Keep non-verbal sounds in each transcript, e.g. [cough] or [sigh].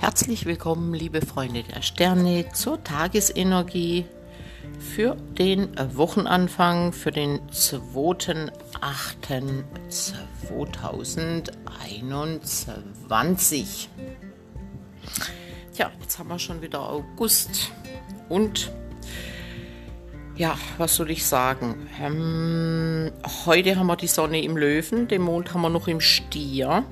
Herzlich willkommen, liebe Freunde der Sterne, zur Tagesenergie für den Wochenanfang, für den 2.8.2021. Tja, jetzt haben wir schon wieder August und ja, was soll ich sagen? Ähm, heute haben wir die Sonne im Löwen, den Mond haben wir noch im Stier.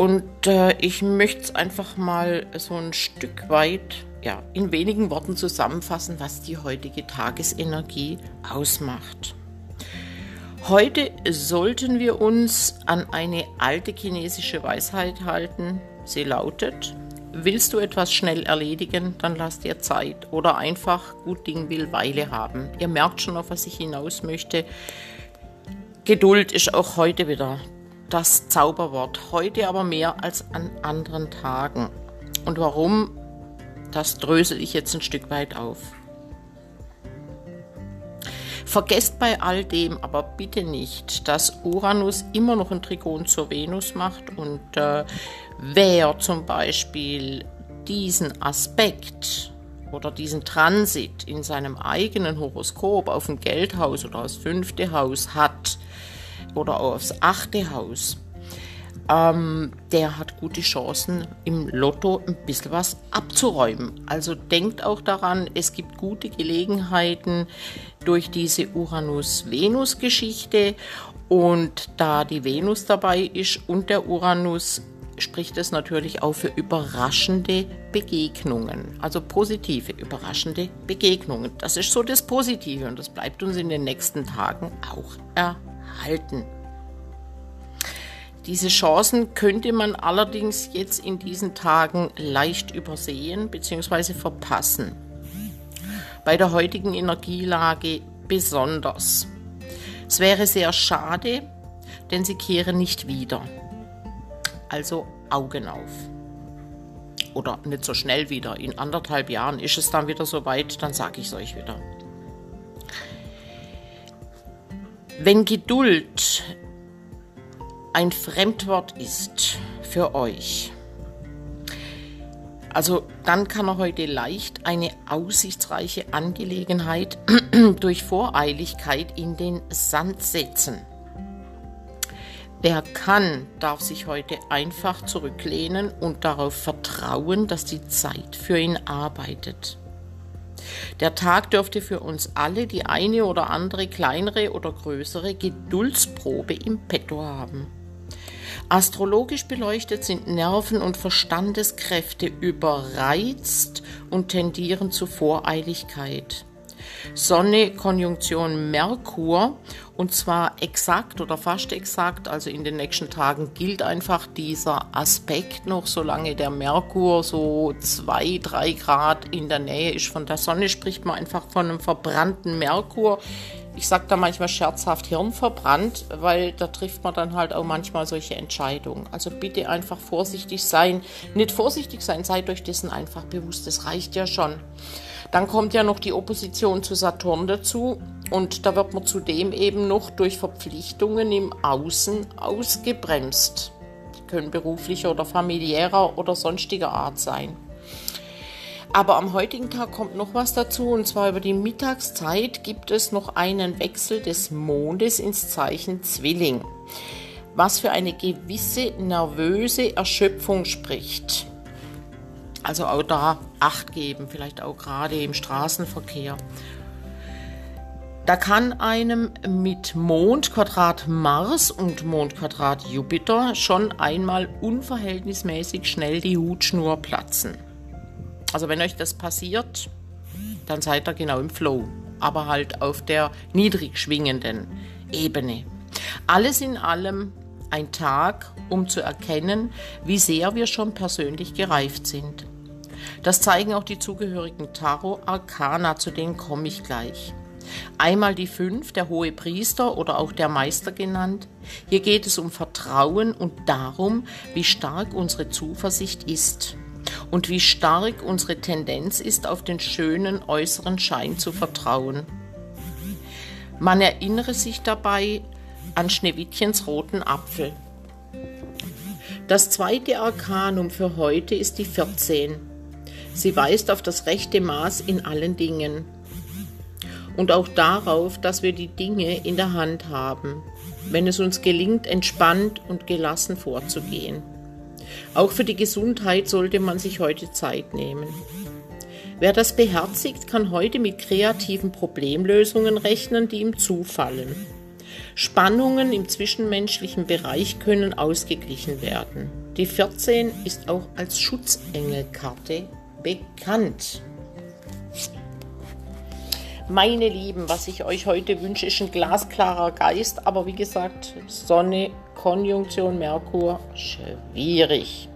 Und äh, ich möchte es einfach mal so ein Stück weit ja, in wenigen Worten zusammenfassen, was die heutige Tagesenergie ausmacht. Heute sollten wir uns an eine alte chinesische Weisheit halten. Sie lautet, willst du etwas schnell erledigen, dann lass dir Zeit oder einfach gut Ding will Weile haben. Ihr merkt schon, auf was ich hinaus möchte. Geduld ist auch heute wieder das Zauberwort, heute aber mehr als an anderen Tagen. Und warum, das drösel ich jetzt ein Stück weit auf. Vergesst bei all dem aber bitte nicht, dass Uranus immer noch ein Trigon zur Venus macht und äh, wer zum Beispiel diesen Aspekt oder diesen Transit in seinem eigenen Horoskop auf ein Geldhaus oder aufs fünfte Haus hat, oder aufs achte Haus, ähm, der hat gute Chancen, im Lotto ein bisschen was abzuräumen. Also denkt auch daran, es gibt gute Gelegenheiten durch diese Uranus-Venus-Geschichte. Und da die Venus dabei ist und der Uranus, spricht es natürlich auch für überraschende Begegnungen, also positive, überraschende Begegnungen. Das ist so das Positive und das bleibt uns in den nächsten Tagen auch erhalten halten. Diese Chancen könnte man allerdings jetzt in diesen Tagen leicht übersehen bzw. verpassen. Bei der heutigen Energielage besonders. Es wäre sehr schade, denn sie kehren nicht wieder. Also Augen auf. Oder nicht so schnell wieder. In anderthalb Jahren ist es dann wieder soweit, dann sage ich es euch wieder. Wenn Geduld ein Fremdwort ist für euch, also dann kann er heute leicht eine aussichtsreiche Angelegenheit [clears throat] durch Voreiligkeit in den Sand setzen. Wer kann, darf sich heute einfach zurücklehnen und darauf vertrauen, dass die Zeit für ihn arbeitet. Der Tag dürfte für uns alle die eine oder andere kleinere oder größere Geduldsprobe im Petto haben. Astrologisch beleuchtet sind Nerven und Verstandeskräfte überreizt und tendieren zu Voreiligkeit. Sonne Konjunktion Merkur und zwar exakt oder fast exakt, also in den nächsten Tagen gilt einfach dieser Aspekt noch, solange der Merkur so zwei, drei Grad in der Nähe ist von der Sonne, spricht man einfach von einem verbrannten Merkur. Ich sage da manchmal scherzhaft Hirn verbrannt, weil da trifft man dann halt auch manchmal solche Entscheidungen. Also bitte einfach vorsichtig sein. Nicht vorsichtig sein, seid euch dessen einfach bewusst, das reicht ja schon. Dann kommt ja noch die Opposition zu Saturn dazu und da wird man zudem eben noch durch Verpflichtungen im Außen ausgebremst. Die können beruflicher oder familiärer oder sonstiger Art sein. Aber am heutigen Tag kommt noch was dazu und zwar über die Mittagszeit gibt es noch einen Wechsel des Mondes ins Zeichen Zwilling, was für eine gewisse nervöse Erschöpfung spricht. Also auch da Acht geben, vielleicht auch gerade im Straßenverkehr. Da kann einem mit Mondquadrat Mars und Mondquadrat Jupiter schon einmal unverhältnismäßig schnell die Hutschnur platzen. Also wenn euch das passiert, dann seid ihr genau im Flow, aber halt auf der niedrig schwingenden Ebene. Alles in allem ein Tag, um zu erkennen, wie sehr wir schon persönlich gereift sind. Das zeigen auch die zugehörigen Tarot-Arkana, zu denen komme ich gleich. Einmal die fünf, der hohe Priester oder auch der Meister genannt. Hier geht es um Vertrauen und darum, wie stark unsere Zuversicht ist und wie stark unsere Tendenz ist, auf den schönen äußeren Schein zu vertrauen. Man erinnere sich dabei an Schneewittchens roten Apfel. Das zweite Arkanum für heute ist die 14. Sie weist auf das rechte Maß in allen Dingen und auch darauf, dass wir die Dinge in der Hand haben, wenn es uns gelingt, entspannt und gelassen vorzugehen. Auch für die Gesundheit sollte man sich heute Zeit nehmen. Wer das beherzigt, kann heute mit kreativen Problemlösungen rechnen, die ihm zufallen. Spannungen im zwischenmenschlichen Bereich können ausgeglichen werden. Die 14 ist auch als Schutzengelkarte bekannt. Meine Lieben, was ich euch heute wünsche, ist ein glasklarer Geist, aber wie gesagt, Sonne, Konjunktion, Merkur, schwierig.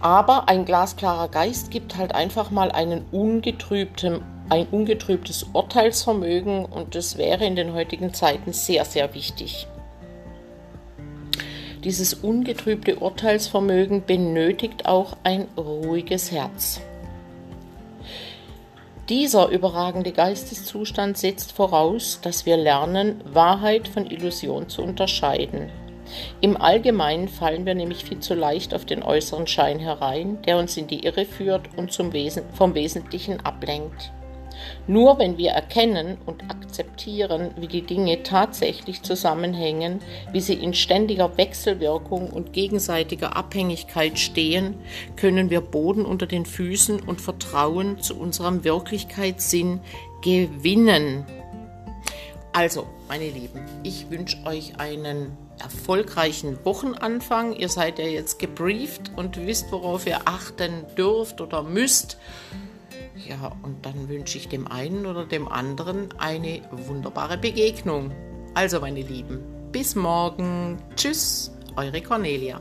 Aber ein glasklarer Geist gibt halt einfach mal einen ungetrübten, ein ungetrübtes Urteilsvermögen und das wäre in den heutigen Zeiten sehr, sehr wichtig. Dieses ungetrübte Urteilsvermögen benötigt auch ein ruhiges Herz. Dieser überragende Geisteszustand setzt voraus, dass wir lernen, Wahrheit von Illusion zu unterscheiden. Im Allgemeinen fallen wir nämlich viel zu leicht auf den äußeren Schein herein, der uns in die Irre führt und Wesen, vom Wesentlichen ablenkt. Nur wenn wir erkennen und akzeptieren, wie die Dinge tatsächlich zusammenhängen, wie sie in ständiger Wechselwirkung und gegenseitiger Abhängigkeit stehen, können wir Boden unter den Füßen und Vertrauen zu unserem Wirklichkeitssinn gewinnen. Also, meine Lieben, ich wünsche euch einen erfolgreichen Wochenanfang. Ihr seid ja jetzt gebrieft und wisst, worauf ihr achten dürft oder müsst. Ja, und dann wünsche ich dem einen oder dem anderen eine wunderbare Begegnung. Also, meine Lieben, bis morgen. Tschüss, eure Cornelia.